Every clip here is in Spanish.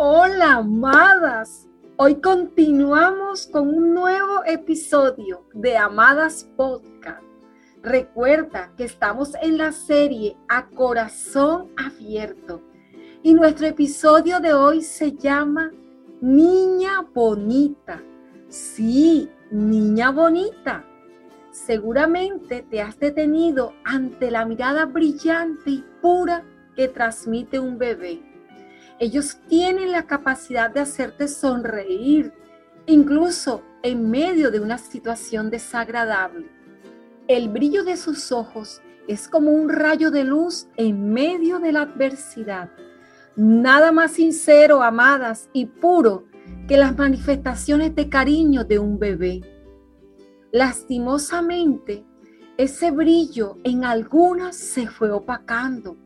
Hola, amadas. Hoy continuamos con un nuevo episodio de Amadas Podcast. Recuerda que estamos en la serie A Corazón Abierto y nuestro episodio de hoy se llama Niña Bonita. Sí, Niña Bonita. Seguramente te has detenido ante la mirada brillante y pura que transmite un bebé ellos tienen la capacidad de hacerte sonreír, incluso en medio de una situación desagradable. El brillo de sus ojos es como un rayo de luz en medio de la adversidad. Nada más sincero, amadas, y puro que las manifestaciones de cariño de un bebé. Lastimosamente, ese brillo en algunas se fue opacando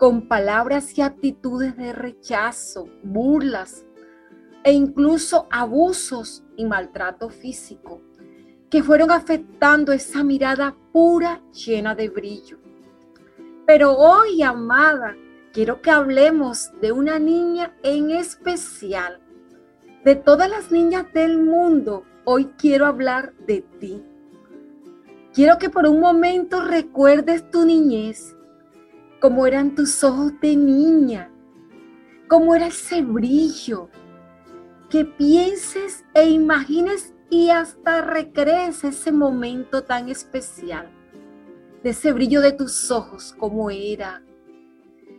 con palabras y actitudes de rechazo, burlas e incluso abusos y maltrato físico que fueron afectando esa mirada pura llena de brillo. Pero hoy, amada, quiero que hablemos de una niña en especial. De todas las niñas del mundo, hoy quiero hablar de ti. Quiero que por un momento recuerdes tu niñez cómo eran tus ojos de niña, cómo era ese brillo, que pienses e imagines y hasta recrees ese momento tan especial, de ese brillo de tus ojos, cómo era.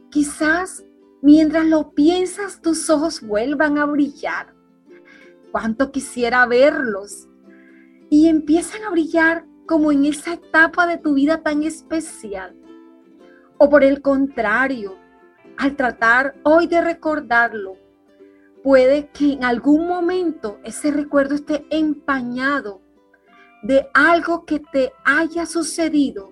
Quizás mientras lo piensas tus ojos vuelvan a brillar. Cuánto quisiera verlos. Y empiezan a brillar como en esa etapa de tu vida tan especial o por el contrario, al tratar hoy de recordarlo, puede que en algún momento ese recuerdo esté empañado de algo que te haya sucedido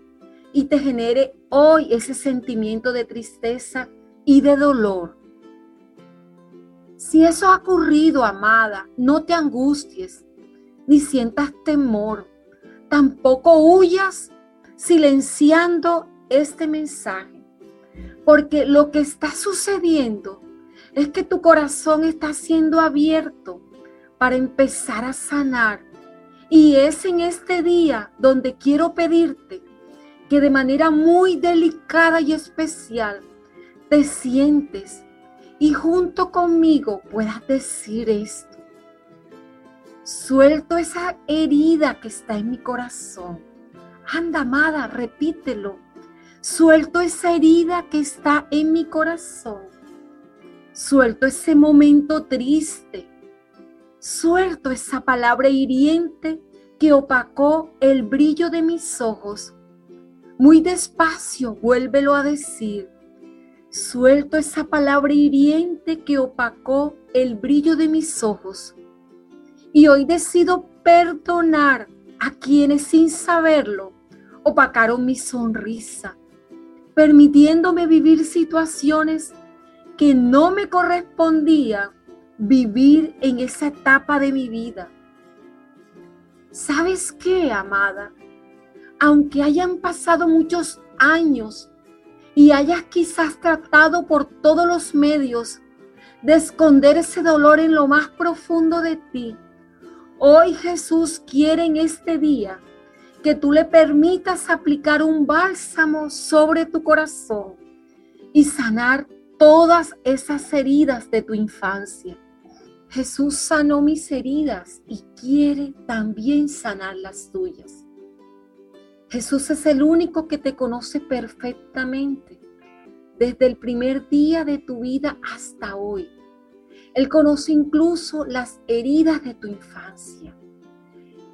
y te genere hoy ese sentimiento de tristeza y de dolor. Si eso ha ocurrido, amada, no te angusties ni sientas temor. Tampoco huyas silenciando este mensaje, porque lo que está sucediendo es que tu corazón está siendo abierto para empezar a sanar. Y es en este día donde quiero pedirte que de manera muy delicada y especial te sientes y junto conmigo puedas decir esto. Suelto esa herida que está en mi corazón. Anda, amada, repítelo Suelto esa herida que está en mi corazón. Suelto ese momento triste. Suelto esa palabra hiriente que opacó el brillo de mis ojos. Muy despacio, vuélvelo a decir. Suelto esa palabra hiriente que opacó el brillo de mis ojos. Y hoy decido perdonar a quienes sin saberlo opacaron mi sonrisa, permitiéndome vivir situaciones que no me correspondía vivir en esa etapa de mi vida. ¿Sabes qué, amada? Aunque hayan pasado muchos años y hayas quizás tratado por todos los medios de esconder ese dolor en lo más profundo de ti, hoy Jesús quiere en este día que tú le permitas aplicar un bálsamo sobre tu corazón y sanar todas esas heridas de tu infancia. Jesús sanó mis heridas y quiere también sanar las tuyas. Jesús es el único que te conoce perfectamente, desde el primer día de tu vida hasta hoy. Él conoce incluso las heridas de tu infancia.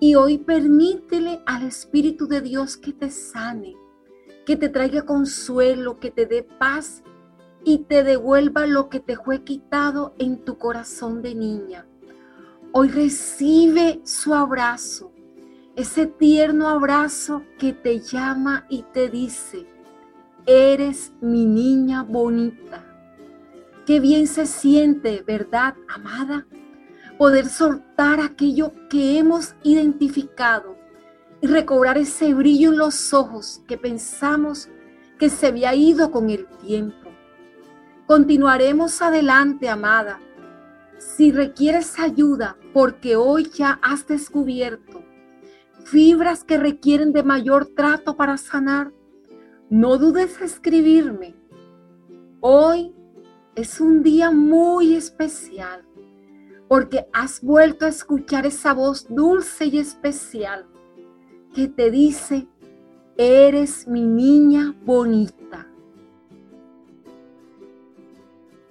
Y hoy permítele al Espíritu de Dios que te sane, que te traiga consuelo, que te dé paz y te devuelva lo que te fue quitado en tu corazón de niña. Hoy recibe su abrazo, ese tierno abrazo que te llama y te dice, eres mi niña bonita. Qué bien se siente, ¿verdad, amada? Poder soltar aquello que hemos identificado y recobrar ese brillo en los ojos que pensamos que se había ido con el tiempo. Continuaremos adelante, amada, Si requieres ayuda porque hoy ya has descubierto fibras que requieren de mayor trato para sanar, no dudes en escribirme. Hoy es un día muy especial porque has vuelto a escuchar esa voz dulce y especial que te dice, eres mi niña bonita.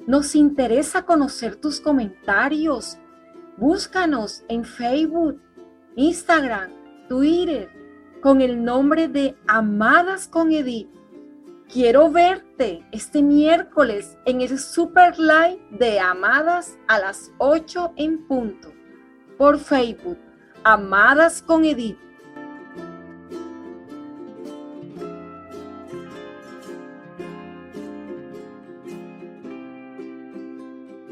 Nos interesa conocer tus comentarios. Búscanos en Facebook, Instagram, Twitter con el nombre de Amadas con Edith. Quiero verte este miércoles en el Super Live de Amadas a las 8 en punto por Facebook. Amadas con Edith.